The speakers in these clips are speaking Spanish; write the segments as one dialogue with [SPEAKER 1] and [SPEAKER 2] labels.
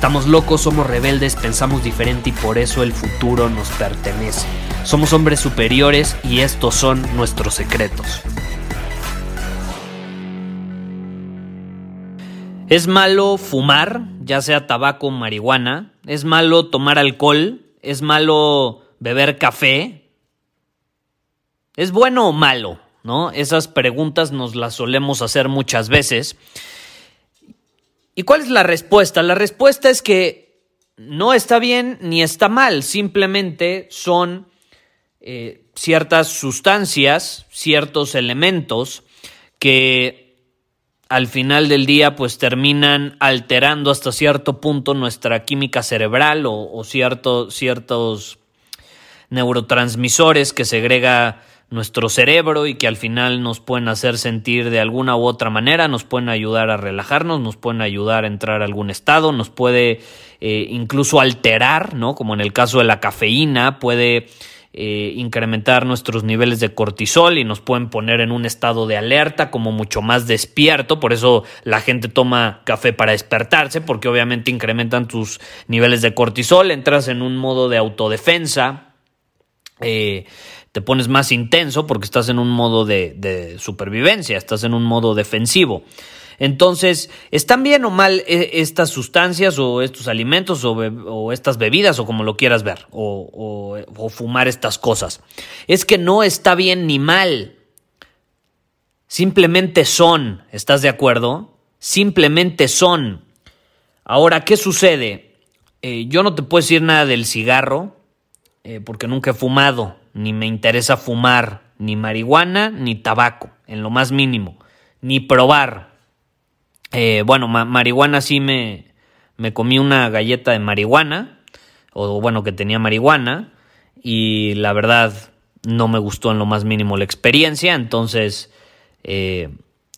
[SPEAKER 1] Estamos locos, somos rebeldes, pensamos diferente y por eso el futuro nos pertenece. Somos hombres superiores y estos son nuestros secretos. Es malo fumar, ya sea tabaco o marihuana. Es malo tomar alcohol. Es malo beber café. ¿Es bueno o malo? ¿No? Esas preguntas nos las solemos hacer muchas veces. ¿Y cuál es la respuesta? La respuesta es que no está bien ni está mal, simplemente son eh, ciertas sustancias, ciertos elementos que al final del día pues terminan alterando hasta cierto punto nuestra química cerebral o, ciertos neurotransmisores que segrega nuestro cerebro y que al final nos pueden hacer sentir de alguna u otra manera, nos pueden ayudar a relajarnos, nos pueden ayudar a entrar a algún estado, nos puede eh, incluso alterar, ¿no? Como en el caso de la cafeína, puede eh, incrementar nuestros niveles de cortisol y nos pueden poner en un estado de alerta como mucho más despierto, por eso la gente toma café para despertarse, porque obviamente incrementan tus niveles de cortisol, entras en un modo de autodefensa, eh, te pones más intenso porque estás en un modo de supervivencia, estás en un modo defensivo. Entonces, ¿están bien o mal eh, estas sustancias o estos alimentos o, estas bebidas o como lo quieras ver o, o fumar estas cosas? Es que no está bien ni mal. Simplemente son, ¿estás de acuerdo? Simplemente son. Ahora, ¿qué sucede? Eh, yo no te puedo decir nada del cigarro eh, porque nunca he fumado, ni me interesa fumar ni marihuana ni tabaco, en lo más mínimo, ni probar. Eh, bueno, marihuana sí me, me comí una galleta de marihuana, o bueno, que tenía marihuana, y la verdad no me gustó en lo más mínimo la experiencia, entonces eh,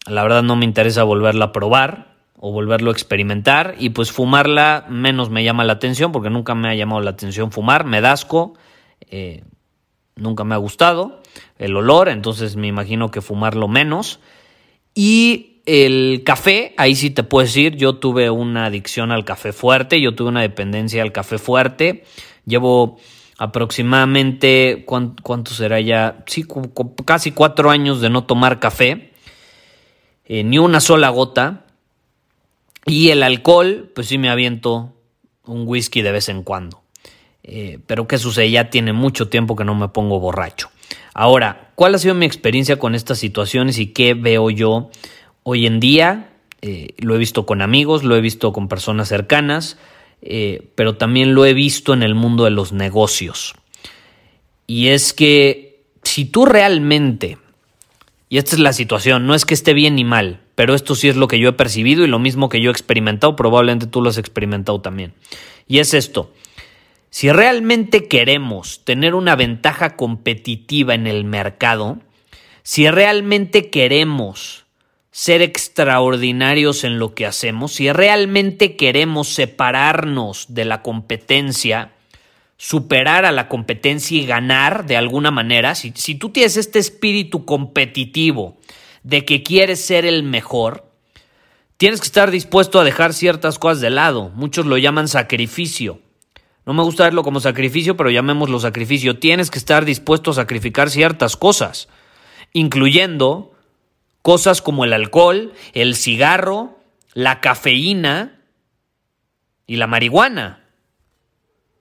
[SPEAKER 1] la verdad no me interesa volverla a probar o volverlo a experimentar y pues fumarla menos me llama la atención porque nunca me ha llamado la atención fumar, me dasco, eh, nunca me ha gustado el olor, entonces me imagino que fumarlo menos y el café, ahí sí te puedo decir, yo tuve una adicción al café fuerte, yo tuve una dependencia al café fuerte. Llevo aproximadamente, ¿cuánto, será ya? Sí, casi cuatro años de no tomar café, eh, ni una sola gota. Y el alcohol, pues sí me aviento un whisky de vez en cuando. Eh, pero ¿qué sucede? Ya tiene mucho tiempo que no me pongo borracho. Ahora, ¿cuál ha sido mi experiencia con estas situaciones y qué veo yo Hoy en día eh, lo he visto con amigos, lo he visto con personas cercanas, eh, pero también lo he visto en el mundo de los negocios. Y es que si tú realmente, y esta es la situación, no es que esté bien ni mal, pero esto sí es lo que yo he percibido y lo mismo que yo he experimentado, probablemente tú lo has experimentado también. Y es esto, si realmente queremos tener una ventaja competitiva en el mercado, si realmente queremos ser extraordinarios en lo que hacemos, si realmente queremos separarnos de la competencia, superar a la competencia y ganar de alguna manera, si, si, tú tienes este espíritu competitivo de que quieres ser el mejor, tienes que estar dispuesto a dejar ciertas cosas de lado. Muchos lo llaman sacrificio. No me gusta verlo como sacrificio, pero llamémoslo sacrificio. Tienes que estar dispuesto a sacrificar ciertas cosas, incluyendo Cosas como el alcohol, el cigarro, la cafeína y la marihuana.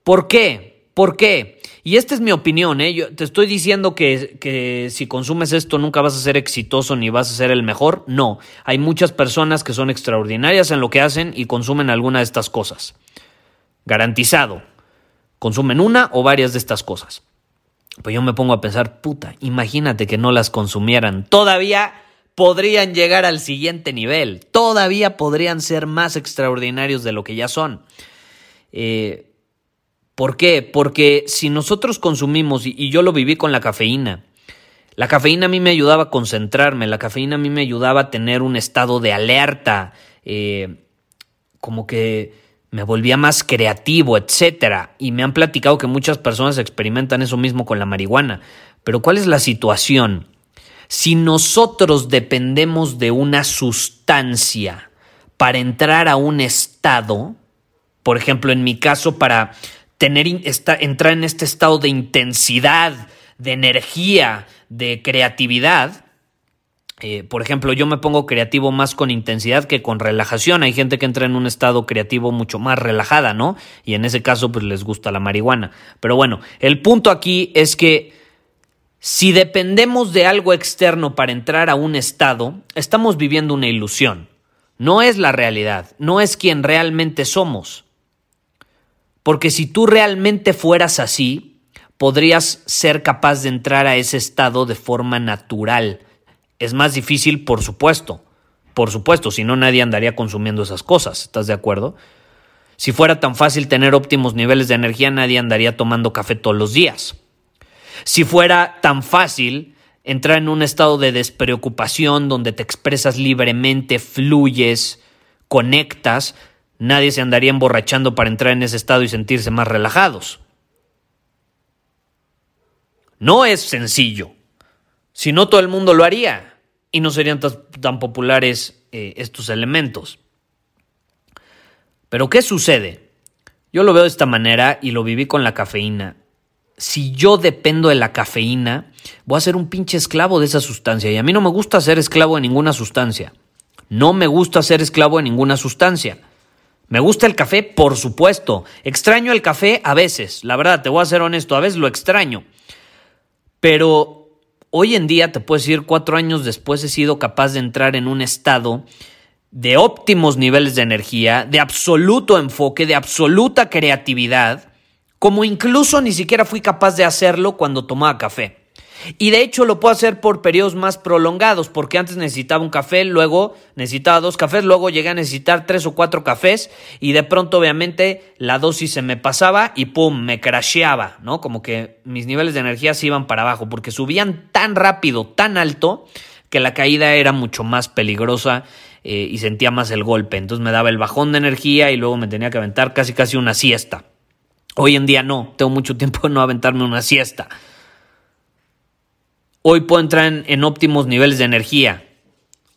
[SPEAKER 1] ¿Por qué? ¿Por qué? Y esta es mi opinión, ¿eh? Yo te estoy diciendo que, que, si consumes esto nunca vas a ser exitoso ni vas a ser el mejor. No, hay muchas personas que son extraordinarias en lo que hacen y consumen alguna de estas cosas. Garantizado. Consumen una o varias de estas cosas. Pues yo me pongo a pensar, puta, imagínate que no las consumieran. Todavía podrían llegar al siguiente nivel. Todavía podrían ser más extraordinarios de lo que ya son. Eh, ¿Por qué? Porque si nosotros consumimos, y yo lo viví con la cafeína, la cafeína a mí me ayudaba a concentrarme, la cafeína a mí me ayudaba a tener un estado de alerta, eh, como que me volvía más creativo, etc. Y me han platicado que muchas personas experimentan eso mismo con la marihuana. Pero ¿cuál es la situación? Si nosotros dependemos de una sustancia para entrar a un estado, por ejemplo, en mi caso, para tener, entrar en este estado de intensidad, de energía, de creatividad, eh, por ejemplo, yo me pongo creativo más con intensidad que con relajación. Hay gente que entra en un estado creativo mucho más relajada, ¿no? Y en ese caso, pues les gusta la marihuana. Pero bueno, el punto aquí es que si dependemos de algo externo para entrar a un estado, estamos viviendo una ilusión. No es la realidad, no es quien realmente somos. Porque si tú realmente fueras así, podrías ser capaz de entrar a ese estado de forma natural es más difícil, por supuesto. Por supuesto, si no nadie andaría consumiendo esas cosas, ¿estás de acuerdo? Si fuera tan fácil tener óptimos niveles de energía, nadie andaría tomando café todos los días. Si fuera tan fácil entrar en un estado de despreocupación donde te expresas libremente, fluyes, conectas, nadie se andaría emborrachando para entrar en ese estado y sentirse más relajados. No es sencillo. Si no, todo el mundo lo haría y no serían tan, populares eh, estos elementos. Pero ¿qué sucede? Yo lo veo de esta manera y lo viví con la cafeína. Si yo dependo de la cafeína, voy a ser un pinche esclavo de esa sustancia. Y a mí no me gusta ser esclavo de ninguna sustancia. No me gusta ser esclavo de ninguna sustancia. Me gusta el café, por supuesto. Extraño el café a veces. La verdad, te voy a ser honesto, a veces lo extraño. Pero Hoy en día, te puedo decir, cuatro años después he sido capaz de entrar en un estado de óptimos niveles de energía, de absoluto enfoque, de absoluta creatividad, como incluso ni siquiera fui capaz de hacerlo cuando tomaba café. Y de hecho lo puedo hacer por periodos más prolongados, porque antes necesitaba un café, luego necesitaba dos cafés, luego llegué a necesitar tres o cuatro cafés y de pronto obviamente la dosis se me pasaba y pum, me crasheaba, ¿no? Como que mis niveles de energía se iban para abajo, porque subían tan rápido, tan alto, que la caída era mucho más peligrosa eh, y sentía más el golpe. Entonces me daba el bajón de energía y luego me tenía que aventar casi casi una siesta. Hoy en día no, tengo mucho tiempo de no aventarme una siesta. Hoy puedo entrar en, óptimos niveles de energía.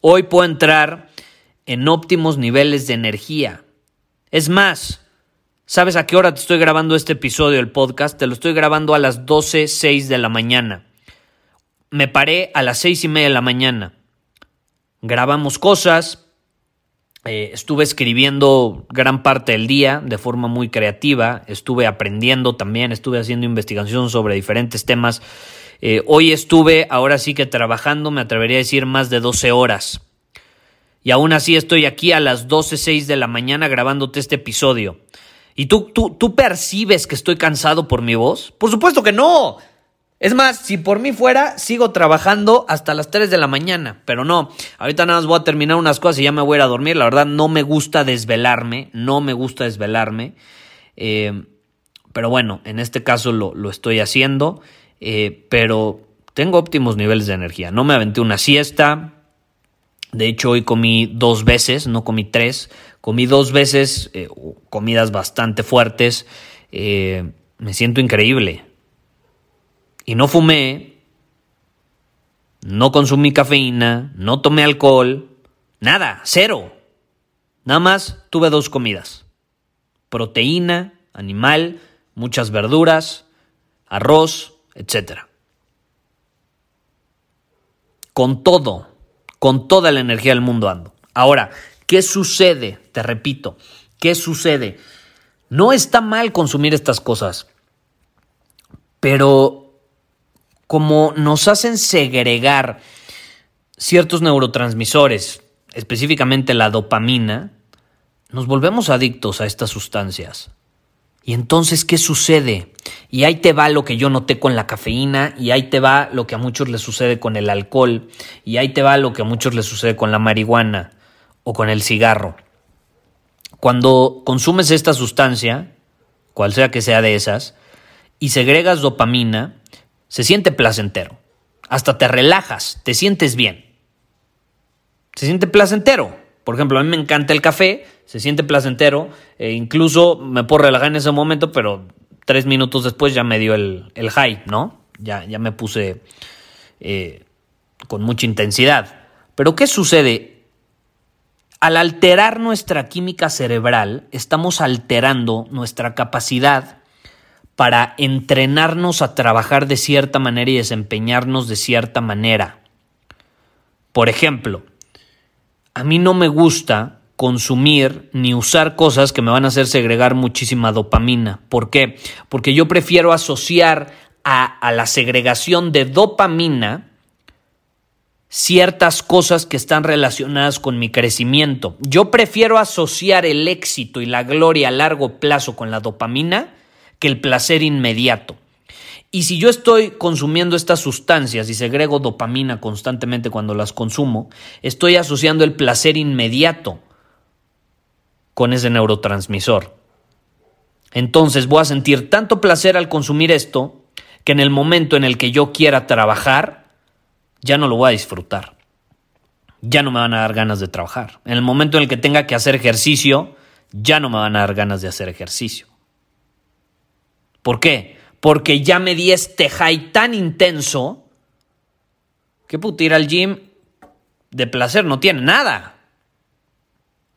[SPEAKER 1] Hoy puedo entrar en óptimos niveles de energía. Es más, ¿sabes a qué hora te estoy grabando este episodio del podcast? Te lo estoy grabando a las 12.06 de la mañana. Me paré a las seis y media de la mañana. Grabamos cosas. Eh, estuve escribiendo gran parte del día de forma muy creativa. Estuve aprendiendo también. Estuve haciendo investigación sobre diferentes temas eh, hoy estuve, ahora sí que trabajando, me atrevería a decir más de 12 horas. Y aún así estoy aquí a las 12.06 de la mañana grabándote este episodio. ¿Y tú, tú, tú percibes que estoy cansado por mi voz? Por supuesto que no. Es más, si por mí fuera, sigo trabajando hasta las 3 de la mañana. Pero no, ahorita nada más voy a terminar unas cosas y ya me voy a ir a dormir. La verdad, no me gusta desvelarme, no me gusta desvelarme. Eh, pero bueno, en este caso lo, lo estoy haciendo. Eh, pero tengo óptimos niveles de energía. No me aventé una siesta. De hecho, hoy comí dos veces, no comí tres. Comí dos veces eh, comidas bastante fuertes. Eh, me siento increíble. Y no fumé, no consumí cafeína, no tomé alcohol, nada, cero. Nada más tuve dos comidas. Proteína, animal, muchas verduras, arroz, etcétera. Con todo, con toda la energía del mundo ando. Ahora, ¿qué sucede? Te repito, ¿qué sucede? No está mal consumir estas cosas, pero como nos hacen segregar ciertos neurotransmisores, específicamente la dopamina, nos volvemos adictos a estas sustancias. Y entonces, ¿qué sucede? Y ahí te va lo que yo noté con la cafeína, y ahí te va lo que a muchos les sucede con el alcohol, y ahí te va lo que a muchos les sucede con la marihuana o con el cigarro. Cuando consumes esta sustancia, cual sea que sea de esas, y segregas dopamina, se siente placentero. Hasta te relajas, te sientes bien. Se siente placentero. Por ejemplo, a mí me encanta el café, se siente placentero, e incluso me puedo relajar en ese momento, pero tres minutos después ya me dio el, high, ¿no? Ya, ya me puse eh, con mucha intensidad. Pero ¿qué sucede? Al alterar nuestra química cerebral, estamos alterando nuestra capacidad para entrenarnos a trabajar de cierta manera y desempeñarnos de cierta manera. Por ejemplo, a mí no me gusta consumir ni usar cosas que me van a hacer segregar muchísima dopamina. ¿Por qué? Porque yo prefiero asociar a, a la segregación de dopamina ciertas cosas que están relacionadas con mi crecimiento. Yo prefiero asociar el éxito y la gloria a largo plazo con la dopamina que el placer inmediato. Y si yo estoy consumiendo estas sustancias y segrego dopamina constantemente cuando las consumo, estoy asociando el placer inmediato con ese neurotransmisor. Entonces voy a sentir tanto placer al consumir esto que en el momento en el que yo quiera trabajar, ya no lo voy a disfrutar. Ya no me van a dar ganas de trabajar. En el momento en el que tenga que hacer ejercicio, ya no me van a dar ganas de hacer ejercicio. ¿Por qué? Porque ya me di este high tan intenso que puta, ir al gym de placer no tiene nada.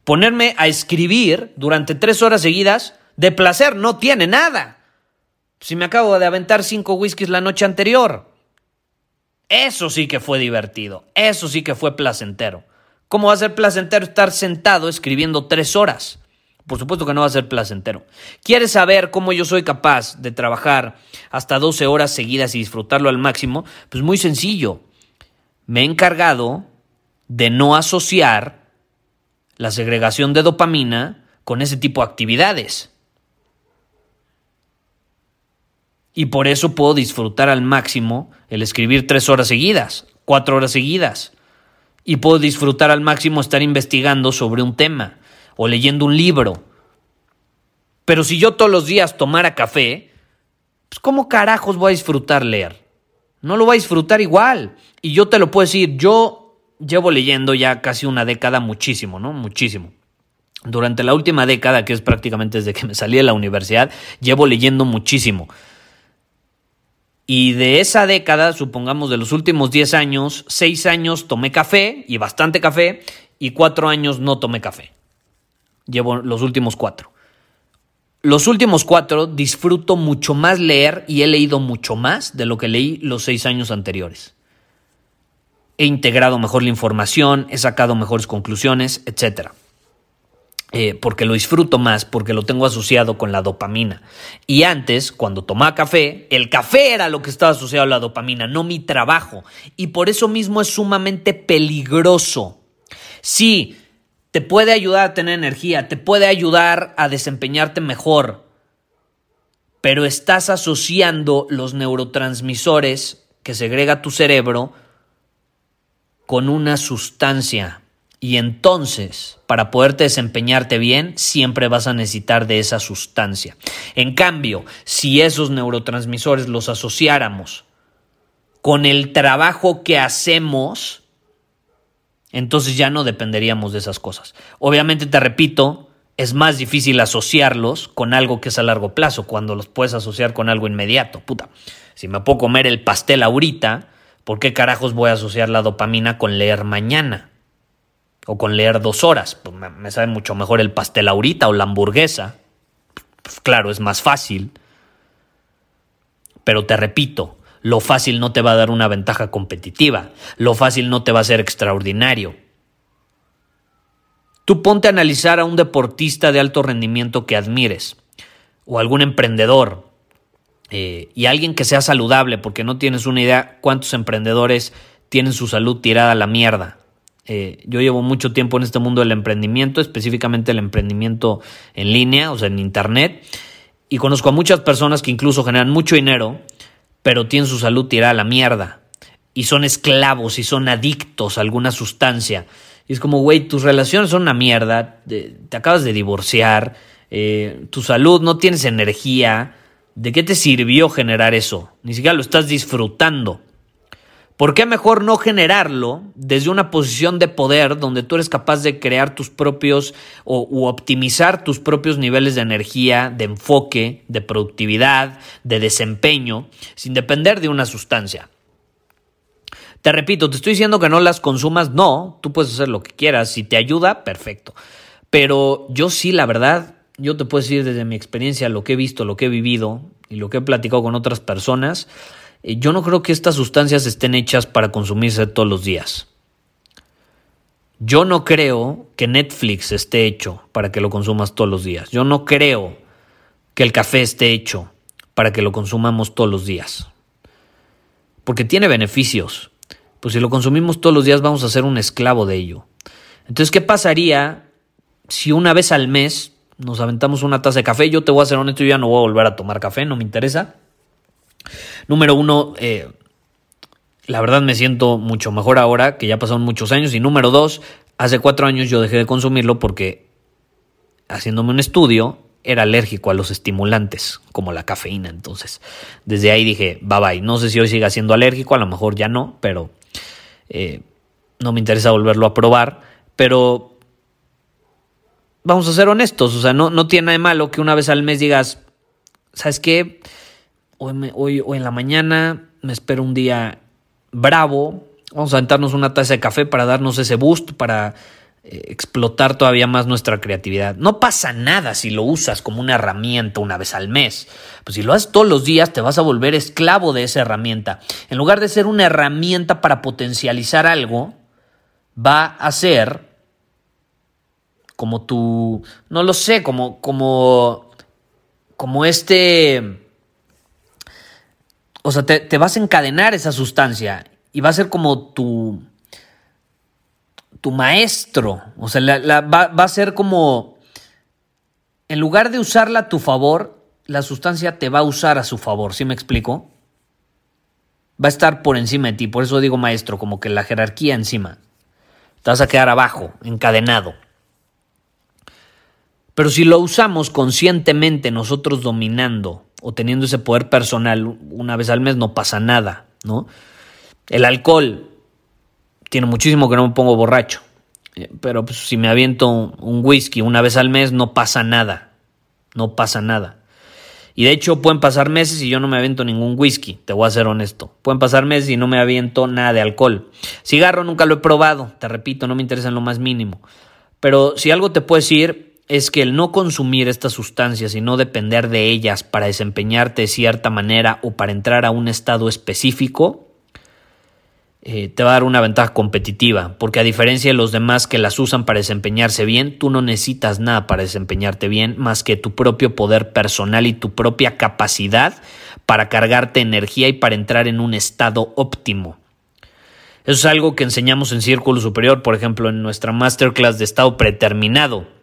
[SPEAKER 1] Ponerme a escribir durante tres horas seguidas de placer no tiene nada. Si me acabo de aventar cinco whiskies la noche anterior. Eso sí que fue divertido, eso sí que fue placentero. ¿Cómo va a ser placentero estar sentado escribiendo tres horas? Por supuesto que no va a ser placentero. ¿Quieres saber cómo yo soy capaz de trabajar hasta 12 horas seguidas y disfrutarlo al máximo? Pues muy sencillo. Me he encargado de no asociar la segregación de dopamina con ese tipo de actividades. y por eso puedo disfrutar al máximo el escribir tres horas seguidas, cuatro horas seguidas. Y puedo disfrutar al máximo estar investigando sobre un tema o leyendo un libro. Pero si yo todos los días tomara café, pues ¿cómo carajos voy a disfrutar leer? No lo voy a disfrutar igual. Y yo te lo puedo decir, yo llevo leyendo ya casi una década muchísimo, ¿no? Muchísimo. Durante la última década, que es prácticamente desde que me salí de la universidad, llevo leyendo muchísimo. Y de esa década, supongamos de los últimos 10 años, 6 años tomé café y bastante café y 4 años no tomé café. Llevo los últimos 4. Los últimos 4 disfruto mucho más leer y he leído mucho más de lo que leí los 6 años anteriores. He integrado mejor la información, he sacado mejores conclusiones, etcétera. Eh, porque lo disfruto más, porque lo tengo asociado con la dopamina. Y antes, cuando tomaba café, el café era lo que estaba asociado a la dopamina, no mi trabajo. Y por eso mismo es sumamente peligroso. Sí, te puede ayudar a tener energía, te puede ayudar a desempeñarte mejor, pero estás asociando los neurotransmisores que segrega tu cerebro con una sustancia y entonces, para poderte desempeñarte bien, siempre vas a necesitar de esa sustancia. En cambio, si esos neurotransmisores los asociáramos con el trabajo que hacemos, entonces ya no dependeríamos de esas cosas. Obviamente, te repito, es más difícil asociarlos con algo que es a largo plazo, cuando los puedes asociar con algo inmediato. Puta, si me puedo comer el pastel ahorita, ¿por qué carajos voy a asociar la dopamina con leer mañana? o con leer dos horas. Pues me, sabe mucho mejor el pastel ahorita o la hamburguesa. Pues claro, es más fácil. Pero te repito, lo fácil no te va a dar una ventaja competitiva. Lo fácil no te va a ser extraordinario. Tú ponte a analizar a un deportista de alto rendimiento que admires, o algún emprendedor, eh, y alguien que sea saludable, porque no tienes una idea cuántos emprendedores tienen su salud tirada a la mierda. Eh, yo llevo mucho tiempo en este mundo del emprendimiento, específicamente el emprendimiento en línea, o sea, en Internet. Y conozco a muchas personas que incluso generan mucho dinero, pero tienen su salud tirada a la mierda. Y son esclavos y son adictos a alguna sustancia. Y es como, güey, tus relaciones son una mierda, te, acabas de divorciar, eh, tu salud, no tienes energía. ¿De qué te sirvió generar eso? Ni siquiera lo estás disfrutando. ¿Por qué mejor no generarlo desde una posición de poder donde tú eres capaz de crear tus propios o u optimizar tus propios niveles de energía, de enfoque, de productividad, de desempeño, sin depender de una sustancia? Te repito, te estoy diciendo que no las consumas, no, tú puedes hacer lo que quieras, si te ayuda, perfecto. Pero yo sí, la verdad, yo te puedo decir desde mi experiencia lo que he visto, lo que he vivido y lo que he platicado con otras personas, yo no creo que estas sustancias estén hechas para consumirse todos los días. Yo no creo que Netflix esté hecho para que lo consumas todos los días. Yo no creo que el café esté hecho para que lo consumamos todos los días. Porque tiene beneficios. Pues si lo consumimos todos los días vamos a ser un esclavo de ello. Entonces, ¿qué pasaría si una vez al mes nos aventamos una taza de café? Yo te voy a ser honesto, yo ya no voy a volver a tomar café, no me interesa. Número uno, eh, la verdad me siento mucho mejor ahora, que ya pasaron muchos años. Y número dos, hace cuatro años yo dejé de consumirlo porque haciéndome un estudio era alérgico a los estimulantes, como la cafeína. Entonces, desde ahí dije, bye bye. No sé si hoy siga siendo alérgico, a lo mejor ya no, pero eh, no me interesa volverlo a probar. Pero vamos a ser honestos, o sea, no, no tiene nada de malo que una vez al mes digas, ¿sabes qué? Hoy, en la mañana me espero un día bravo, vamos a sentarnos una taza de café para darnos ese boost, para eh, explotar todavía más nuestra creatividad. No pasa nada si lo usas como una herramienta una vez al mes. Pues si lo haces todos los días te vas a volver esclavo de esa herramienta. En lugar de ser una herramienta para potencializar algo, va a ser como tu, no lo sé, como, como, como este o sea, te, vas a encadenar esa sustancia y va a ser como tu, tu maestro. O sea, va, a ser como, en lugar de usarla a tu favor, la sustancia te va a usar a su favor. ¿Sí me explico? Va a estar por encima de ti. Por eso digo maestro, como que la jerarquía encima. Te vas a quedar abajo, encadenado. Pero si lo usamos conscientemente, nosotros dominando o teniendo ese poder personal una vez al mes, no pasa nada, ¿no? El alcohol, tiene muchísimo que no me pongo borracho, eh, pero pues, si me aviento un whisky una vez al mes, no pasa nada, no pasa nada. Y de hecho pueden pasar meses y yo no me aviento ningún whisky, te voy a ser honesto. Pueden pasar meses y no me aviento nada de alcohol. Cigarro nunca lo he probado, te repito, no me interesa en lo más mínimo. Pero si algo te puedo decir es que el no consumir estas sustancias y no depender de ellas para desempeñarte de cierta manera o para entrar a un estado específico, eh, te va a dar una ventaja competitiva, porque a diferencia de los demás que las usan para desempeñarse bien, tú no necesitas nada para desempeñarte bien más que tu propio poder personal y tu propia capacidad para cargarte energía y para entrar en un estado óptimo. Eso es algo que enseñamos en Círculo Superior, por ejemplo, en nuestra masterclass de estado preterminado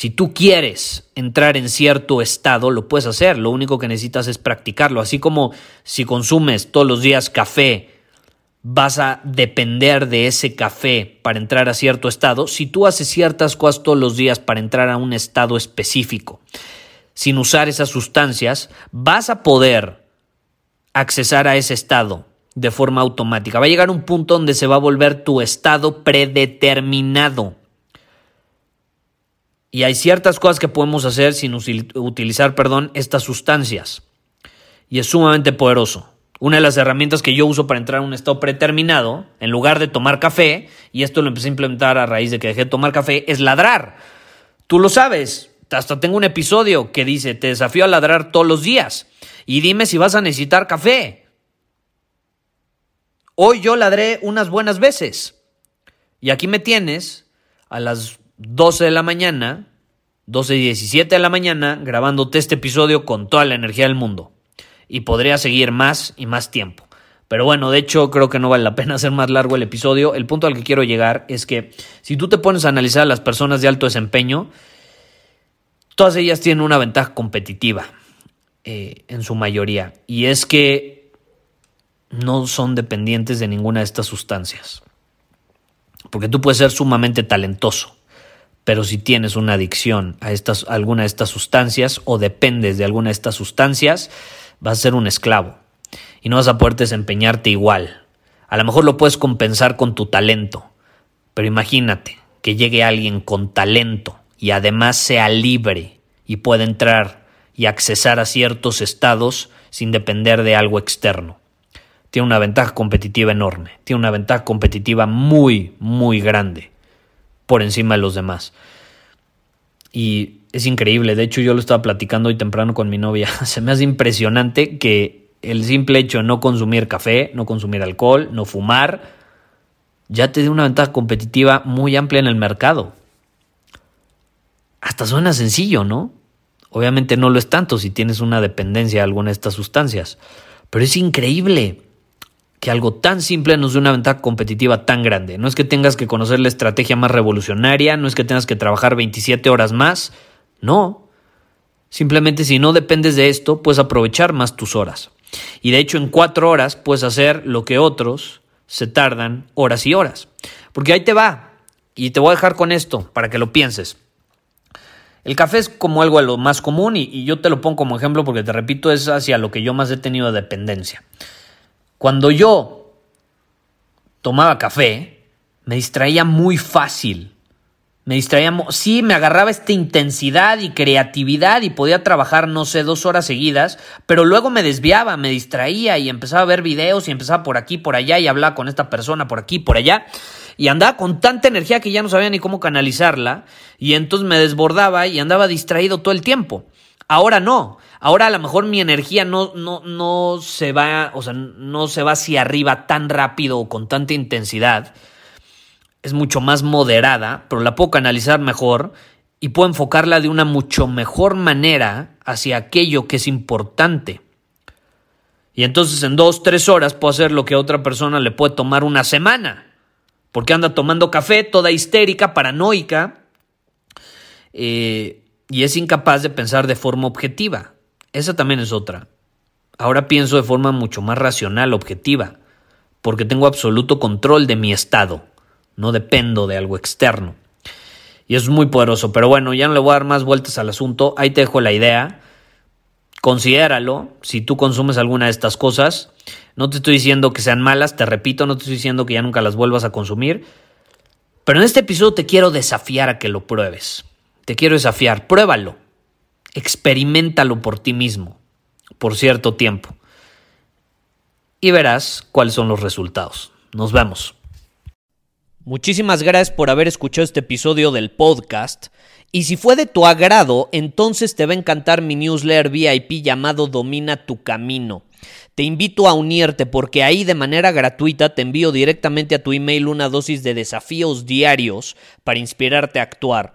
[SPEAKER 1] si tú quieres entrar en cierto estado, lo puedes hacer. Lo único que necesitas es practicarlo. Así como si consumes todos los días café, vas a depender de ese café para entrar a cierto estado. Si tú haces ciertas cosas todos los días para entrar a un estado específico, sin usar esas sustancias, vas a poder accesar a ese estado de forma automática. Va a llegar un punto donde se va a volver tu estado predeterminado. Y hay ciertas cosas que podemos hacer sin utilizar, perdón, estas sustancias. Y es sumamente poderoso. Una de las herramientas que yo uso para entrar a un estado predeterminado, en lugar de tomar café, y esto lo empecé a implementar a raíz de que dejé de tomar café, es ladrar. Tú lo sabes. Hasta tengo un episodio que dice, te desafío a ladrar todos los días. Y dime si vas a necesitar café. Hoy yo ladré unas buenas veces. Y aquí me tienes a las 12 de la mañana, 12 y 17 de la mañana, grabándote este episodio con toda la energía del mundo. Y podría seguir más y más tiempo. Pero bueno, de hecho creo que no vale la pena hacer más largo el episodio. El punto al que quiero llegar es que si tú te pones a analizar a las personas de alto desempeño, todas ellas tienen una ventaja competitiva eh, en su mayoría, y es que no son dependientes de ninguna de estas sustancias. Porque tú puedes ser sumamente talentoso, pero si tienes una adicción a, estas, alguna de estas sustancias o dependes de alguna de estas sustancias, vas a ser un esclavo y no vas a poder desempeñarte igual. A lo mejor lo puedes compensar con tu talento, pero imagínate que llegue alguien con talento y además sea libre y pueda entrar y accesar a ciertos estados sin depender de algo externo. Tiene una ventaja competitiva enorme, tiene una ventaja competitiva muy, muy grande por encima de los demás. Y es increíble, de hecho yo lo estaba platicando hoy temprano con mi novia, se me hace impresionante que el simple hecho de no consumir café, no consumir alcohol, no fumar, ya te da una ventaja competitiva muy amplia en el mercado. Hasta suena sencillo, ¿no? Obviamente no lo es tanto si tienes una dependencia de alguna de estas sustancias, pero es increíble que algo tan simple nos dé una ventaja competitiva tan grande. No es que tengas que conocer la estrategia más revolucionaria, no es que tengas que trabajar 27 horas más, no. Simplemente si no dependes de esto, puedes aprovechar más tus horas. Y de hecho en cuatro horas puedes hacer lo que otros se tardan horas y horas. Porque ahí te va. Y te voy a dejar con esto para que lo pienses. El café es como algo de lo más común y, y, yo te lo pongo como ejemplo porque te repito es hacia lo que yo más he tenido dependencia. Cuando yo tomaba café, me distraía muy fácil. Me distraía, sí, me agarraba esta intensidad y creatividad y podía trabajar, no sé, dos horas seguidas, pero luego me desviaba, me distraía y empezaba a ver videos y empezaba por aquí, por allá y hablaba con esta persona por aquí, por allá y andaba con tanta energía que ya no sabía ni cómo canalizarla y entonces me desbordaba y andaba distraído todo el tiempo. Ahora no, ahora a lo mejor mi energía no, no, no se va, o sea, no se va hacia arriba tan rápido o con tanta intensidad es mucho más moderada, pero la puedo canalizar mejor y puedo enfocarla de una mucho mejor manera hacia aquello que es importante. Y entonces en dos, tres horas puedo hacer lo que a otra persona le puede tomar una semana. Porque anda tomando café, toda histérica, paranoica, eh, y es incapaz de pensar de forma objetiva. Esa también es otra. Ahora pienso de forma mucho más racional, objetiva, porque tengo absoluto control de mi estado no dependo de algo externo. Y es muy poderoso, pero bueno, ya no le voy a dar más vueltas al asunto, ahí te dejo la idea, considéralo, si tú consumes alguna de estas cosas, no te estoy diciendo que sean malas, te repito, no te estoy diciendo que ya nunca las vuelvas a consumir, pero en este episodio te quiero desafiar a que lo pruebes, te quiero desafiar, pruébalo, experimentalo por ti mismo, por cierto tiempo, y verás cuáles son los resultados. Nos vemos. Muchísimas gracias por haber escuchado este episodio del podcast. Y si fue de tu agrado, entonces te va a encantar mi newsletter VIP llamado Domina tu Camino. Te invito a unirte porque ahí de manera gratuita te envío directamente a tu email una dosis de desafíos diarios para inspirarte a actuar.